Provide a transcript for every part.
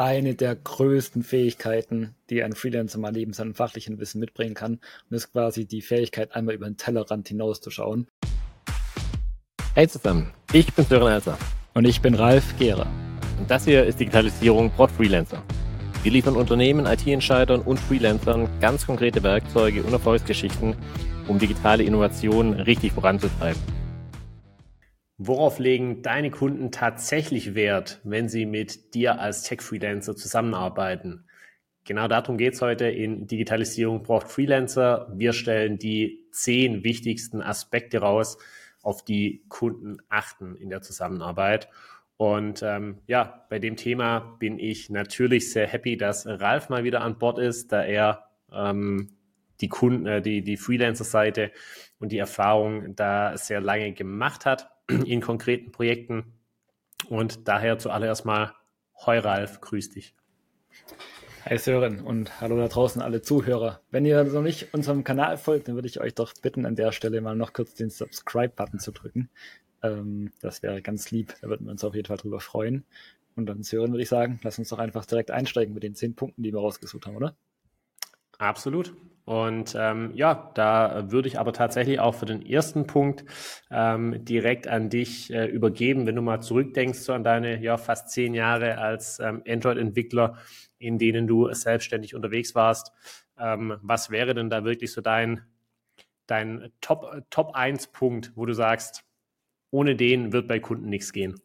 eine der größten Fähigkeiten, die ein Freelancer mal neben seinem fachlichen Wissen mitbringen kann. Und ist quasi die Fähigkeit, einmal über den Tellerrand hinauszuschauen. Hey zusammen, ich bin Sören Elser. Und ich bin Ralf Gehrer. Und das hier ist Digitalisierung Brot Freelancer. Wir liefern Unternehmen, IT-Entscheidern und Freelancern ganz konkrete Werkzeuge und Erfolgsgeschichten, um digitale Innovationen richtig voranzutreiben. Worauf legen deine Kunden tatsächlich Wert, wenn sie mit dir als Tech-Freelancer zusammenarbeiten? Genau darum geht es heute in Digitalisierung braucht Freelancer. Wir stellen die zehn wichtigsten Aspekte raus, auf die Kunden achten in der Zusammenarbeit. Und ähm, ja, bei dem Thema bin ich natürlich sehr happy, dass Ralf mal wieder an Bord ist, da er ähm, die Kunden, äh, die, die Freelancer-Seite und die Erfahrung da sehr lange gemacht hat in konkreten Projekten. Und daher zuallererst mal, Hoi Ralf, grüß dich. Hi Sören und hallo da draußen alle Zuhörer. Wenn ihr noch nicht unserem Kanal folgt, dann würde ich euch doch bitten, an der Stelle mal noch kurz den Subscribe-Button zu drücken. Ähm, das wäre ganz lieb, da würden wir uns auf jeden Fall drüber freuen. Und dann Sören würde ich sagen, lass uns doch einfach direkt einsteigen mit den zehn Punkten, die wir rausgesucht haben, oder? Absolut. Und ähm, ja, da würde ich aber tatsächlich auch für den ersten Punkt ähm, direkt an dich äh, übergeben, wenn du mal zurückdenkst so an deine ja, fast zehn Jahre als ähm, Android-Entwickler, in denen du selbstständig unterwegs warst. Ähm, was wäre denn da wirklich so dein, dein Top, Top 1 Punkt, wo du sagst, ohne den wird bei Kunden nichts gehen?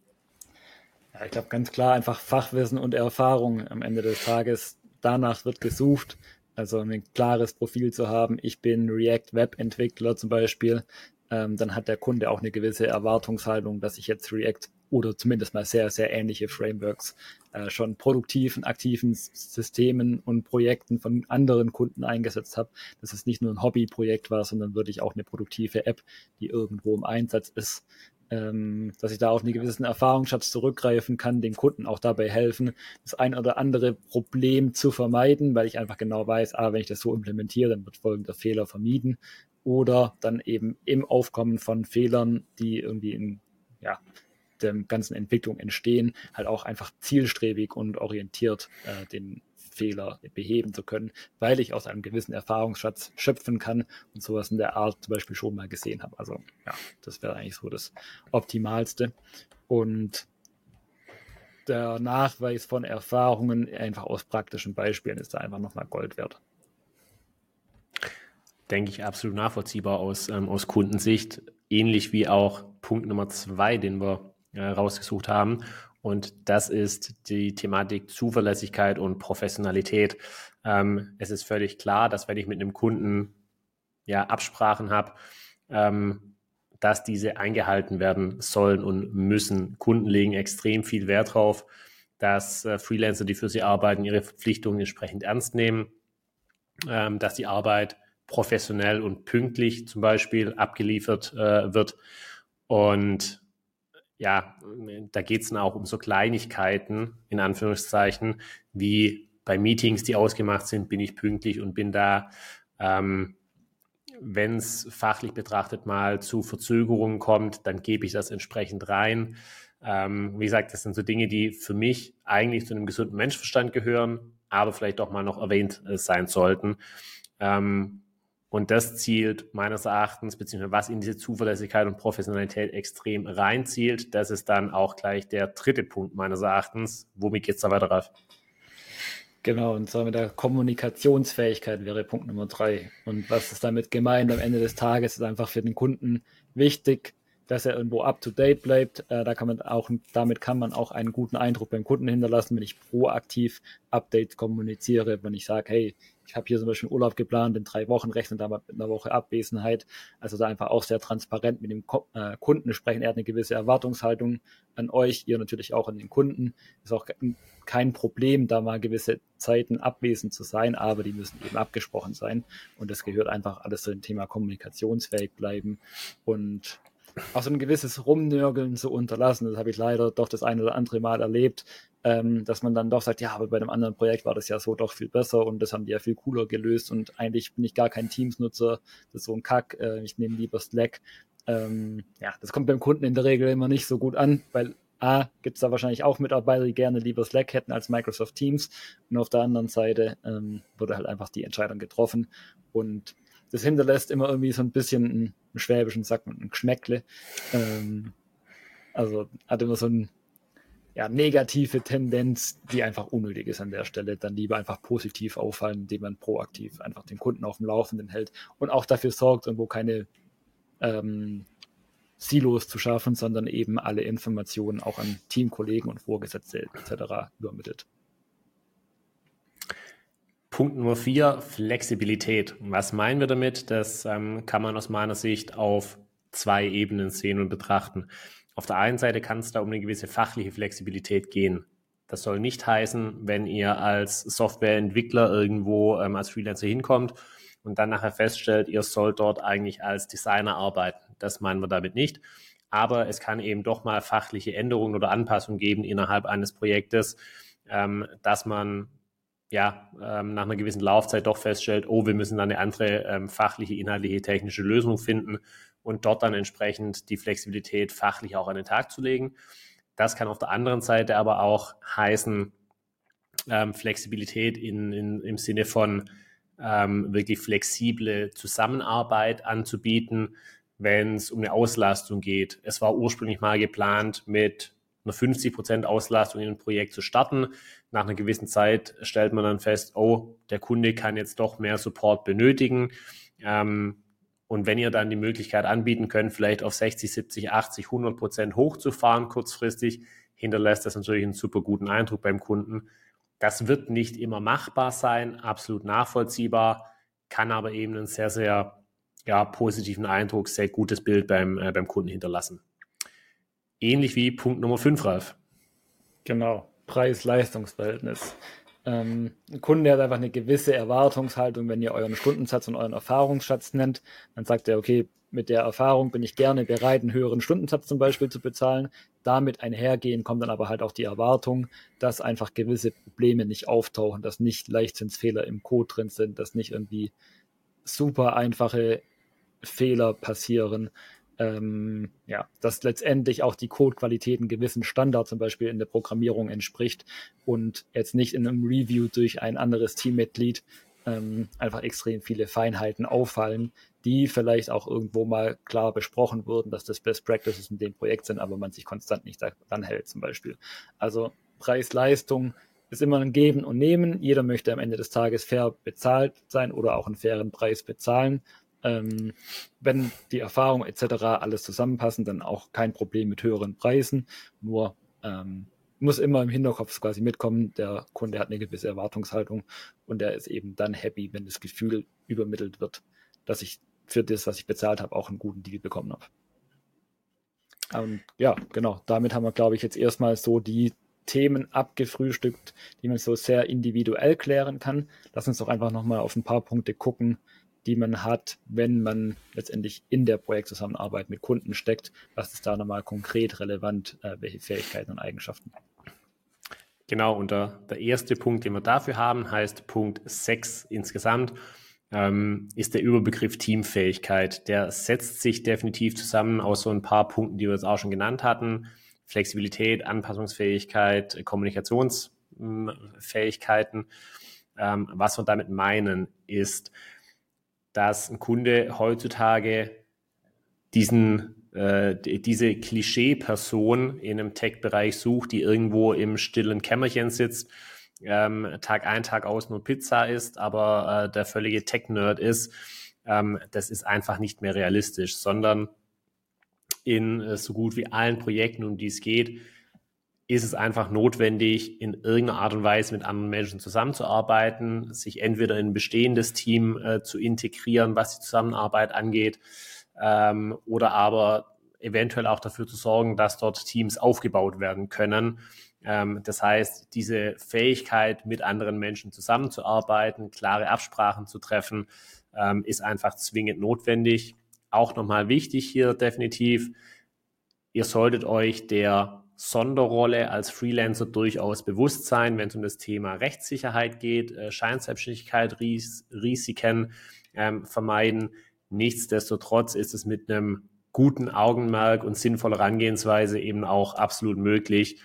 Ja, ich glaube ganz klar einfach Fachwissen und Erfahrung am Ende des Tages. Danach wird gesucht also ein klares Profil zu haben, ich bin React Web Entwickler zum Beispiel, ähm, dann hat der Kunde auch eine gewisse Erwartungshaltung, dass ich jetzt React oder zumindest mal sehr, sehr ähnliche Frameworks äh, schon produktiv in aktiven Systemen und Projekten von anderen Kunden eingesetzt habe, dass es nicht nur ein Hobbyprojekt war, sondern wirklich auch eine produktive App, die irgendwo im Einsatz ist ähm, dass ich da auf einen gewissen Erfahrungsschatz zurückgreifen kann, dem Kunden auch dabei helfen, das ein oder andere Problem zu vermeiden, weil ich einfach genau weiß, ah, wenn ich das so implementiere, dann wird folgender Fehler vermieden. Oder dann eben im Aufkommen von Fehlern, die irgendwie in ja, der ganzen Entwicklung entstehen, halt auch einfach zielstrebig und orientiert äh, den Fehler beheben zu können, weil ich aus einem gewissen Erfahrungsschatz schöpfen kann und sowas in der Art zum Beispiel schon mal gesehen habe. Also ja, das wäre eigentlich so das Optimalste. Und der Nachweis von Erfahrungen einfach aus praktischen Beispielen ist da einfach nochmal Gold wert. Denke ich absolut nachvollziehbar aus, ähm, aus Kundensicht. Ähnlich wie auch Punkt Nummer zwei, den wir äh, rausgesucht haben. Und das ist die Thematik Zuverlässigkeit und Professionalität. Ähm, es ist völlig klar, dass wenn ich mit einem Kunden ja Absprachen habe, ähm, dass diese eingehalten werden sollen und müssen. Kunden legen extrem viel Wert darauf, dass äh, Freelancer, die für sie arbeiten, ihre Verpflichtungen entsprechend ernst nehmen, ähm, dass die Arbeit professionell und pünktlich zum Beispiel abgeliefert äh, wird. Und ja, da geht es dann auch um so Kleinigkeiten, in Anführungszeichen, wie bei Meetings, die ausgemacht sind, bin ich pünktlich und bin da. Ähm, Wenn es fachlich betrachtet mal zu Verzögerungen kommt, dann gebe ich das entsprechend rein. Ähm, wie gesagt, das sind so Dinge, die für mich eigentlich zu einem gesunden Menschenverstand gehören, aber vielleicht auch mal noch erwähnt äh, sein sollten. Ähm, und das zielt meines Erachtens, beziehungsweise was in diese Zuverlässigkeit und Professionalität extrem reinzielt, das ist dann auch gleich der dritte Punkt meines Erachtens. Womit geht es da weiter, Ralf? Genau, und zwar mit der Kommunikationsfähigkeit wäre Punkt Nummer drei. Und was ist damit gemeint? Am Ende des Tages ist einfach für den Kunden wichtig, dass er irgendwo up to date bleibt. Äh, da kann man auch, damit kann man auch einen guten Eindruck beim Kunden hinterlassen, wenn ich proaktiv Updates kommuniziere, wenn ich sage, hey, ich habe hier zum Beispiel Urlaub geplant in drei Wochen, rechne da mit einer Woche Abwesenheit. Also da einfach auch sehr transparent mit dem äh, Kunden sprechen. Er hat eine gewisse Erwartungshaltung an euch, ihr natürlich auch an den Kunden. Ist auch kein Problem, da mal gewisse Zeiten abwesend zu sein, aber die müssen eben abgesprochen sein. Und das gehört einfach alles zu dem Thema kommunikationsfähig bleiben und auch so ein gewisses Rumnörgeln zu unterlassen. Das habe ich leider doch das eine oder andere Mal erlebt, ähm, dass man dann doch sagt, ja, aber bei einem anderen Projekt war das ja so doch viel besser und das haben die ja viel cooler gelöst und eigentlich bin ich gar kein Teams-Nutzer, das ist so ein Kack, äh, ich nehme lieber Slack. Ähm, ja, das kommt beim Kunden in der Regel immer nicht so gut an, weil A, gibt es da wahrscheinlich auch Mitarbeiter, die gerne lieber Slack hätten als Microsoft Teams. Und auf der anderen Seite ähm, wurde halt einfach die Entscheidung getroffen. Und das hinterlässt immer irgendwie so ein bisschen einen, schwäbischen, sagt man, ein Geschmäckle. Ähm, also hat immer so ein ja, negative Tendenz, die einfach unnötig ist an der Stelle, dann lieber einfach positiv auffallen, indem man proaktiv einfach den Kunden auf dem Laufenden hält und auch dafür sorgt, irgendwo keine ähm, Silos zu schaffen, sondern eben alle Informationen auch an Teamkollegen und Vorgesetzte etc. übermittelt. Punkt Nummer vier, Flexibilität. Was meinen wir damit? Das ähm, kann man aus meiner Sicht auf zwei Ebenen sehen und betrachten. Auf der einen Seite kann es da um eine gewisse fachliche Flexibilität gehen. Das soll nicht heißen, wenn ihr als Softwareentwickler irgendwo ähm, als Freelancer hinkommt und dann nachher feststellt, ihr sollt dort eigentlich als Designer arbeiten. Das meinen wir damit nicht. Aber es kann eben doch mal fachliche Änderungen oder Anpassungen geben innerhalb eines Projektes, ähm, dass man ja ähm, nach einer gewissen Laufzeit doch feststellt, oh, wir müssen dann eine andere ähm, fachliche, inhaltliche, technische Lösung finden und dort dann entsprechend die Flexibilität fachlich auch an den Tag zu legen. Das kann auf der anderen Seite aber auch heißen, ähm, Flexibilität in, in, im Sinne von ähm, wirklich flexible Zusammenarbeit anzubieten, wenn es um eine Auslastung geht. Es war ursprünglich mal geplant, mit einer 50% Auslastung in ein Projekt zu starten. Nach einer gewissen Zeit stellt man dann fest, oh, der Kunde kann jetzt doch mehr Support benötigen. Ähm, und wenn ihr dann die Möglichkeit anbieten könnt, vielleicht auf 60, 70, 80, 100 Prozent hochzufahren kurzfristig, hinterlässt das natürlich einen super guten Eindruck beim Kunden. Das wird nicht immer machbar sein, absolut nachvollziehbar, kann aber eben einen sehr, sehr ja, positiven Eindruck, sehr gutes Bild beim, äh, beim Kunden hinterlassen. Ähnlich wie Punkt Nummer 5, Ralf. Genau, Preis-Leistungs-Verhältnis. Ähm, ein Kunde hat einfach eine gewisse Erwartungshaltung, wenn ihr euren Stundensatz und euren Erfahrungsschatz nennt, dann sagt er, okay, mit der Erfahrung bin ich gerne bereit, einen höheren Stundensatz zum Beispiel zu bezahlen. Damit einhergehen kommt dann aber halt auch die Erwartung, dass einfach gewisse Probleme nicht auftauchen, dass nicht Leichtzinsfehler im Code drin sind, dass nicht irgendwie super einfache Fehler passieren, ähm, ja, dass letztendlich auch die Codequalität einen gewissen Standard zum Beispiel in der Programmierung entspricht und jetzt nicht in einem Review durch ein anderes Teammitglied ähm, einfach extrem viele Feinheiten auffallen, die vielleicht auch irgendwo mal klar besprochen wurden, dass das Best Practices in dem Projekt sind, aber man sich konstant nicht daran hält zum Beispiel. Also Preis-Leistung ist immer ein Geben und Nehmen. Jeder möchte am Ende des Tages fair bezahlt sein oder auch einen fairen Preis bezahlen ähm, wenn die Erfahrung etc. alles zusammenpassen, dann auch kein Problem mit höheren Preisen. Nur ähm, muss immer im Hinterkopf quasi mitkommen, der Kunde hat eine gewisse Erwartungshaltung und er ist eben dann happy, wenn das Gefühl übermittelt wird, dass ich für das, was ich bezahlt habe, auch einen guten Deal bekommen habe. Und ja, genau, damit haben wir, glaube ich, jetzt erstmal so die Themen abgefrühstückt, die man so sehr individuell klären kann. Lass uns doch einfach nochmal auf ein paar Punkte gucken, die man hat, wenn man letztendlich in der Projektzusammenarbeit mit Kunden steckt. Was ist da nochmal konkret relevant? Äh, welche Fähigkeiten und Eigenschaften? Genau, und der, der erste Punkt, den wir dafür haben, heißt Punkt 6 insgesamt, ähm, ist der Überbegriff Teamfähigkeit. Der setzt sich definitiv zusammen aus so ein paar Punkten, die wir jetzt auch schon genannt hatten. Flexibilität, Anpassungsfähigkeit, Kommunikationsfähigkeiten. Ähm, was wir damit meinen, ist, dass ein Kunde heutzutage diesen, äh, diese Klischee-Person in einem Tech-Bereich sucht, die irgendwo im stillen Kämmerchen sitzt, ähm, Tag ein, Tag aus nur Pizza isst, aber äh, der völlige Tech-Nerd ist. Ähm, das ist einfach nicht mehr realistisch, sondern in äh, so gut wie allen Projekten, um die es geht, ist es einfach notwendig, in irgendeiner Art und Weise mit anderen Menschen zusammenzuarbeiten, sich entweder in ein bestehendes Team äh, zu integrieren, was die Zusammenarbeit angeht, ähm, oder aber eventuell auch dafür zu sorgen, dass dort Teams aufgebaut werden können. Ähm, das heißt, diese Fähigkeit, mit anderen Menschen zusammenzuarbeiten, klare Absprachen zu treffen, ähm, ist einfach zwingend notwendig. Auch nochmal wichtig hier definitiv, ihr solltet euch der Sonderrolle als Freelancer durchaus bewusst sein, wenn es um das Thema Rechtssicherheit geht, äh, Scheinselbstständigkeit, Risiken ähm, vermeiden. Nichtsdestotrotz ist es mit einem guten Augenmerk und sinnvoller Herangehensweise eben auch absolut möglich,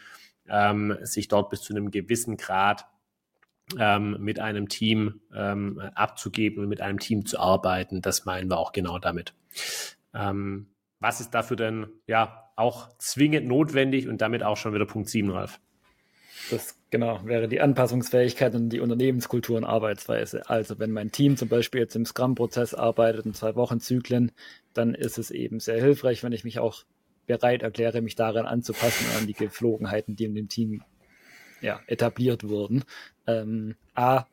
ähm, sich dort bis zu einem gewissen Grad ähm, mit einem Team ähm, abzugeben und mit einem Team zu arbeiten. Das meinen wir auch genau damit. Ähm, was ist dafür denn ja auch zwingend notwendig und damit auch schon wieder Punkt 7, Ralf? Das genau wäre die Anpassungsfähigkeit und die Unternehmenskultur und Arbeitsweise. Also wenn mein Team zum Beispiel jetzt im Scrum-Prozess arbeitet in zwei Wochen Zyklen, dann ist es eben sehr hilfreich, wenn ich mich auch bereit erkläre, mich daran anzupassen an die Geflogenheiten, die in dem Team ja, etabliert wurden. Ähm, A,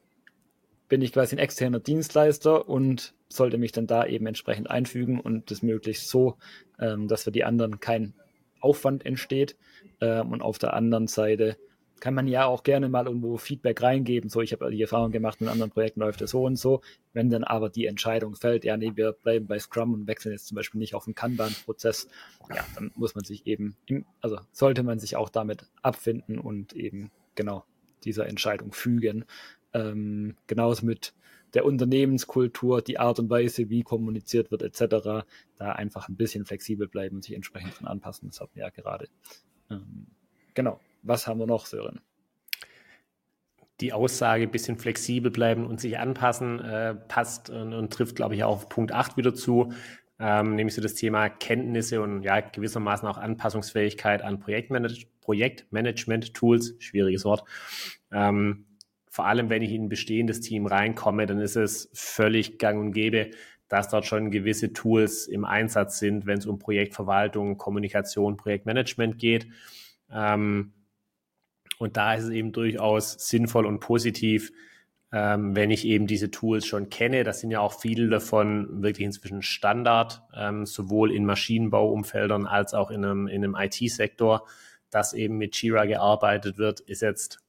bin ich quasi ein externer Dienstleister und sollte mich dann da eben entsprechend einfügen und das möglichst so, ähm, dass für die anderen kein Aufwand entsteht. Ähm, und auf der anderen Seite kann man ja auch gerne mal irgendwo Feedback reingeben. So, ich habe die Erfahrung gemacht, in anderen Projekten läuft es so und so. Wenn dann aber die Entscheidung fällt, ja, nee, wir bleiben bei Scrum und wechseln jetzt zum Beispiel nicht auf den Kanban-Prozess, ja, dann muss man sich eben, also sollte man sich auch damit abfinden und eben genau dieser Entscheidung fügen. Ähm, genauso mit der Unternehmenskultur, die Art und Weise, wie kommuniziert wird, etc., da einfach ein bisschen flexibel bleiben und sich entsprechend von anpassen. Das hatten wir ja gerade. Ähm, genau. Was haben wir noch, Sören? Die Aussage, ein bisschen flexibel bleiben und sich anpassen, äh, passt und, und, trifft, glaube ich, auch auf Punkt 8 wieder zu. Ähm, nämlich so das Thema Kenntnisse und ja, gewissermaßen auch Anpassungsfähigkeit an Projektmanage Projektmanagement-Tools, schwieriges Wort. Ähm, vor allem, wenn ich in ein bestehendes Team reinkomme, dann ist es völlig gang und gäbe, dass dort schon gewisse Tools im Einsatz sind, wenn es um Projektverwaltung, Kommunikation, Projektmanagement geht. Ähm, und da ist es eben durchaus sinnvoll und positiv, ähm, wenn ich eben diese Tools schon kenne. Das sind ja auch viele davon wirklich inzwischen Standard, ähm, sowohl in Maschinenbauumfeldern als auch in einem, in einem IT-Sektor, dass eben mit Jira gearbeitet wird, ist jetzt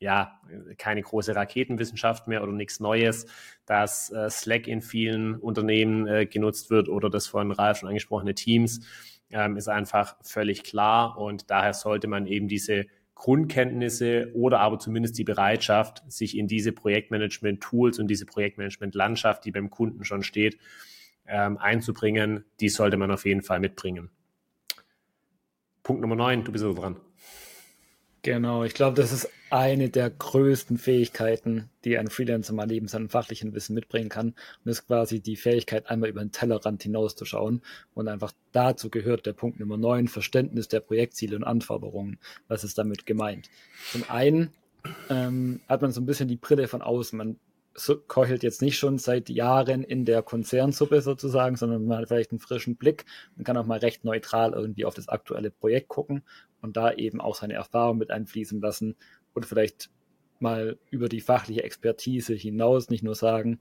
ja keine große Raketenwissenschaft mehr oder nichts Neues, dass äh, Slack in vielen Unternehmen äh, genutzt wird oder das von Ralf schon angesprochene Teams, ähm, ist einfach völlig klar und daher sollte man eben diese Grundkenntnisse oder aber zumindest die Bereitschaft, sich in diese Projektmanagement-Tools und diese Projektmanagement-Landschaft, die beim Kunden schon steht, ähm, einzubringen, die sollte man auf jeden Fall mitbringen. Punkt Nummer 9, du bist also dran. Genau, ich glaube, das ist eine der größten Fähigkeiten, die ein Freelancer mal neben seinem fachlichen Wissen mitbringen kann. Und ist quasi die Fähigkeit, einmal über den Tellerrand hinauszuschauen. Und einfach dazu gehört der Punkt Nummer 9, Verständnis der Projektziele und Anforderungen. Was ist damit gemeint? Zum einen ähm, hat man so ein bisschen die Brille von außen. Man keuchelt jetzt nicht schon seit Jahren in der Konzernsuppe sozusagen, sondern man hat vielleicht einen frischen Blick. Und kann auch mal recht neutral irgendwie auf das aktuelle Projekt gucken und da eben auch seine Erfahrung mit einfließen lassen und vielleicht mal über die fachliche Expertise hinaus nicht nur sagen,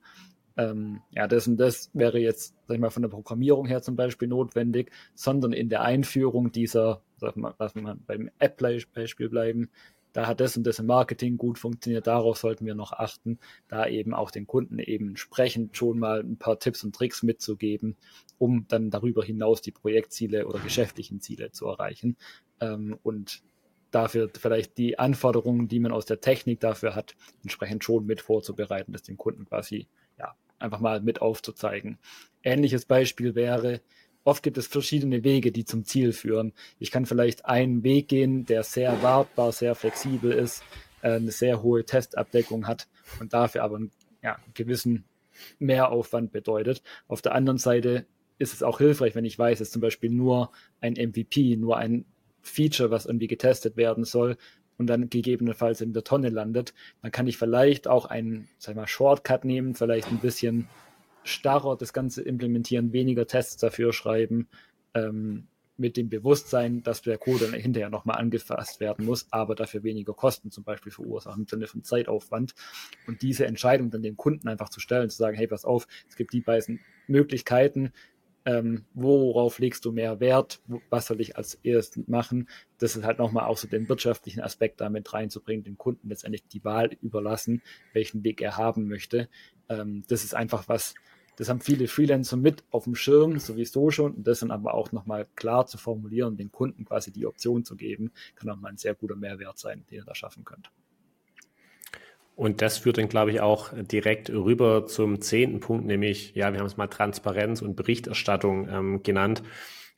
ähm, ja, das und das wäre jetzt, sag ich mal, von der Programmierung her zum Beispiel notwendig, sondern in der Einführung dieser, sag mal, lass mal beim App-Beispiel bleiben, da hat das und das im Marketing gut funktioniert, darauf sollten wir noch achten, da eben auch den Kunden eben entsprechend schon mal ein paar Tipps und Tricks mitzugeben, um dann darüber hinaus die Projektziele oder geschäftlichen Ziele zu erreichen. Ähm, und dafür vielleicht die Anforderungen, die man aus der Technik dafür hat, entsprechend schon mit vorzubereiten, das dem Kunden quasi ja einfach mal mit aufzuzeigen. Ähnliches Beispiel wäre, oft gibt es verschiedene Wege, die zum Ziel führen. Ich kann vielleicht einen Weg gehen, der sehr wartbar, sehr flexibel ist, äh, eine sehr hohe Testabdeckung hat und dafür aber einen, ja, einen gewissen Mehraufwand bedeutet. Auf der anderen Seite ist es auch hilfreich, wenn ich weiß, dass zum Beispiel nur ein MVP, nur ein Feature, was irgendwie getestet werden soll und dann gegebenenfalls in der Tonne landet, dann kann ich vielleicht auch einen, sag mal, Shortcut nehmen, vielleicht ein bisschen starrer das Ganze implementieren, weniger Tests dafür schreiben, ähm, mit dem Bewusstsein, dass der Code dann hinterher nochmal angefasst werden muss, aber dafür weniger Kosten zum Beispiel verursachen im Sinne von Zeitaufwand. Und diese Entscheidung dann dem Kunden einfach zu stellen, zu sagen, hey, pass auf, es gibt die beiden Möglichkeiten, ähm, worauf legst du mehr Wert, was soll ich als erstes machen, das ist halt nochmal auch so den wirtschaftlichen Aspekt damit reinzubringen, dem Kunden letztendlich die Wahl überlassen, welchen Weg er haben möchte. Ähm, das ist einfach was, das haben viele Freelancer mit auf dem Schirm, sowieso schon. Und das dann aber auch nochmal klar zu formulieren, den Kunden quasi die Option zu geben, kann auch mal ein sehr guter Mehrwert sein, den ihr da schaffen könnt. Und das führt dann, glaube ich, auch direkt rüber zum zehnten Punkt, nämlich, ja, wir haben es mal Transparenz und Berichterstattung ähm, genannt.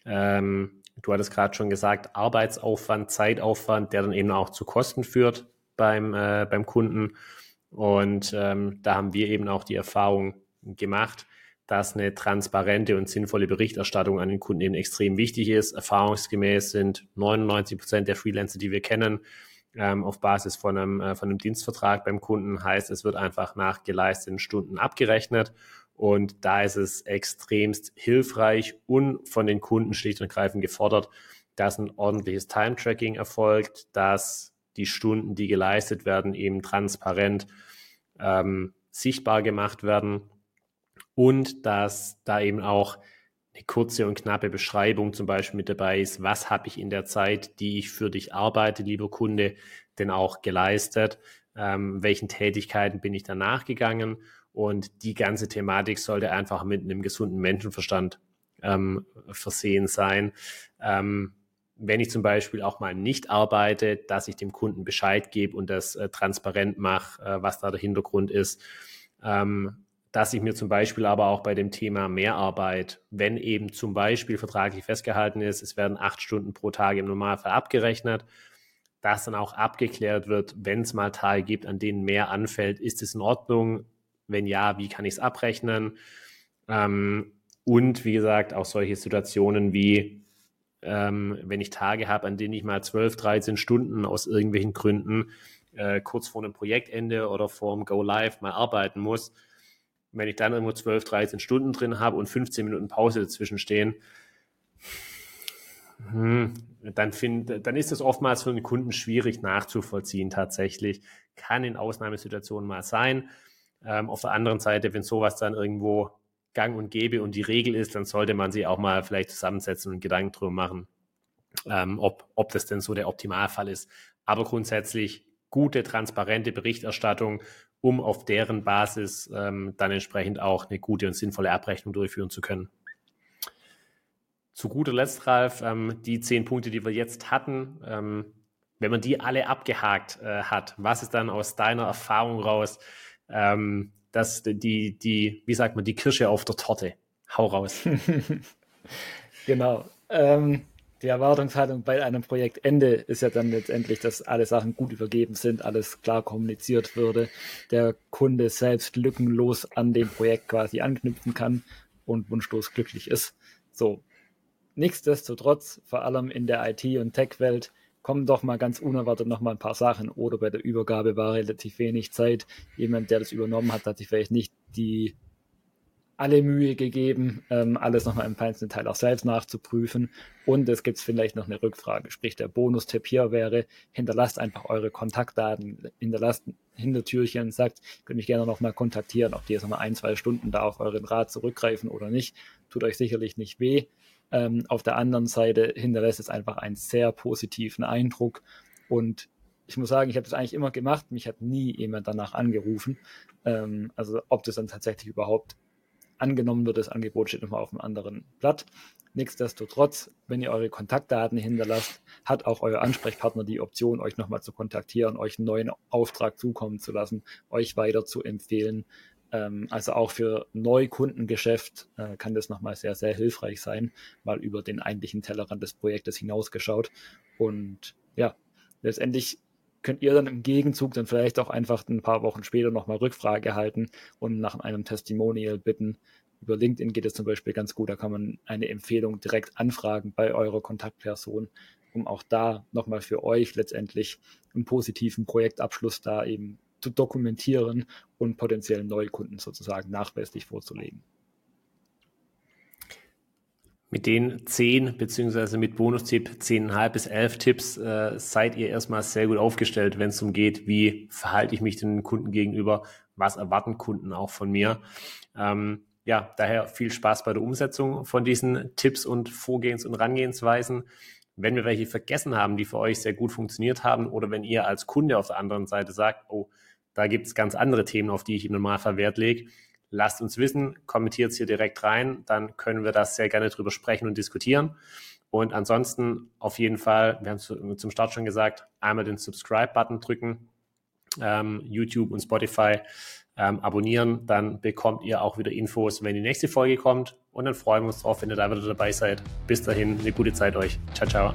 Ähm, du hattest gerade schon gesagt, Arbeitsaufwand, Zeitaufwand, der dann eben auch zu Kosten führt beim, äh, beim Kunden. Und ähm, da haben wir eben auch die Erfahrung gemacht, dass eine transparente und sinnvolle Berichterstattung an den Kunden eben extrem wichtig ist. Erfahrungsgemäß sind 99 Prozent der Freelancer, die wir kennen, ähm, auf Basis von einem, äh, von einem Dienstvertrag beim Kunden. Heißt, es wird einfach nach geleisteten Stunden abgerechnet. Und da ist es extremst hilfreich und von den Kunden schlicht und ergreifend gefordert, dass ein ordentliches Time-Tracking erfolgt, dass die Stunden, die geleistet werden, eben transparent ähm, sichtbar gemacht werden und dass da eben auch eine kurze und knappe Beschreibung zum Beispiel mit dabei ist, was habe ich in der Zeit, die ich für dich arbeite, lieber Kunde, denn auch geleistet, ähm, welchen Tätigkeiten bin ich danach gegangen und die ganze Thematik sollte einfach mit einem gesunden Menschenverstand ähm, versehen sein. Ähm, wenn ich zum Beispiel auch mal nicht arbeite, dass ich dem Kunden Bescheid gebe und das äh, transparent mache, äh, was da der Hintergrund ist. Ähm, dass ich mir zum Beispiel aber auch bei dem Thema Mehrarbeit, wenn eben zum Beispiel vertraglich festgehalten ist, es werden acht Stunden pro Tag im Normalfall abgerechnet, dass dann auch abgeklärt wird, wenn es mal Tage gibt, an denen mehr anfällt, ist es in Ordnung? Wenn ja, wie kann ich es abrechnen? Ähm, und wie gesagt, auch solche Situationen wie, ähm, wenn ich Tage habe, an denen ich mal 12, 13 Stunden aus irgendwelchen Gründen äh, kurz vor einem Projektende oder vor dem Go Live mal arbeiten muss, wenn ich dann irgendwo 12, 13 Stunden drin habe und 15 Minuten Pause dazwischen stehen, hm, dann, find, dann ist es oftmals für den Kunden schwierig nachzuvollziehen tatsächlich. Kann in Ausnahmesituationen mal sein. Ähm, auf der anderen Seite, wenn sowas dann irgendwo gang und gäbe und die Regel ist, dann sollte man sie auch mal vielleicht zusammensetzen und Gedanken drüber machen, ähm, ob, ob das denn so der Optimalfall ist. Aber grundsätzlich gute, transparente Berichterstattung um auf deren Basis ähm, dann entsprechend auch eine gute und sinnvolle Abrechnung durchführen zu können. Zu guter Letzt, Ralf, ähm, die zehn Punkte, die wir jetzt hatten, ähm, wenn man die alle abgehakt äh, hat, was ist dann aus deiner Erfahrung raus, ähm, dass die, die, wie sagt man, die Kirsche auf der Torte? Hau raus. genau. Ähm, die Erwartungshaltung bei einem Projektende ist ja dann letztendlich, dass alle Sachen gut übergeben sind, alles klar kommuniziert würde, der Kunde selbst lückenlos an dem Projekt quasi anknüpfen kann und wunschlos glücklich ist. So. Nichtsdestotrotz, vor allem in der IT- und Tech-Welt, kommen doch mal ganz unerwartet noch mal ein paar Sachen oder bei der Übergabe war relativ wenig Zeit. Jemand, der das übernommen hat, hat sich vielleicht nicht die alle Mühe gegeben, ähm, alles nochmal im feinsten Teil auch selbst nachzuprüfen. Und es gibt vielleicht noch eine Rückfrage. Sprich, der Bonustipp hier wäre, hinterlasst einfach eure Kontaktdaten, hinterlasst Hintertürchen, sagt, könnt mich gerne nochmal kontaktieren, ob die jetzt nochmal ein, zwei Stunden da auf euren Rat zurückgreifen oder nicht. Tut euch sicherlich nicht weh. Ähm, auf der anderen Seite hinterlässt es einfach einen sehr positiven Eindruck. Und ich muss sagen, ich habe das eigentlich immer gemacht. Mich hat nie jemand danach angerufen. Ähm, also ob das dann tatsächlich überhaupt angenommen wird, das Angebot steht nochmal auf einem anderen Blatt. Nichtsdestotrotz, wenn ihr eure Kontaktdaten hinterlasst, hat auch euer Ansprechpartner die Option, euch nochmal zu kontaktieren, euch einen neuen Auftrag zukommen zu lassen, euch weiter zu empfehlen. Ähm, also auch für Neukundengeschäft äh, kann das nochmal sehr, sehr hilfreich sein, mal über den eigentlichen Tellerrand des Projektes hinausgeschaut. Und ja, letztendlich könnt ihr dann im Gegenzug dann vielleicht auch einfach ein paar Wochen später nochmal Rückfrage halten und nach einem Testimonial bitten. Über LinkedIn geht es zum Beispiel ganz gut, da kann man eine Empfehlung direkt anfragen bei eurer Kontaktperson, um auch da nochmal für euch letztendlich einen positiven Projektabschluss da eben zu dokumentieren und potenziellen Neukunden sozusagen nachweislich vorzulegen. Mit den zehn beziehungsweise mit Bonustipp 10,5 bis 11 Tipps äh, seid ihr erstmal sehr gut aufgestellt, wenn es darum geht, wie verhalte ich mich den Kunden gegenüber, was erwarten Kunden auch von mir. Ähm, ja, daher viel Spaß bei der Umsetzung von diesen Tipps und Vorgehens- und Rangehensweisen. Wenn wir welche vergessen haben, die für euch sehr gut funktioniert haben, oder wenn ihr als Kunde auf der anderen Seite sagt, oh, da gibt es ganz andere Themen, auf die ich im Normalfall Wert lege, lasst uns wissen, kommentiert es hier direkt rein, dann können wir das sehr gerne drüber sprechen und diskutieren. Und ansonsten auf jeden Fall, wir haben es zum Start schon gesagt, einmal den Subscribe-Button drücken, ähm, YouTube und Spotify ähm, abonnieren, dann bekommt ihr auch wieder Infos, wenn die nächste Folge kommt. und dann freuen wir uns drauf, wenn ihr da wieder dabei seid. Bis dahin, eine gute Zeit euch. Ciao, ciao.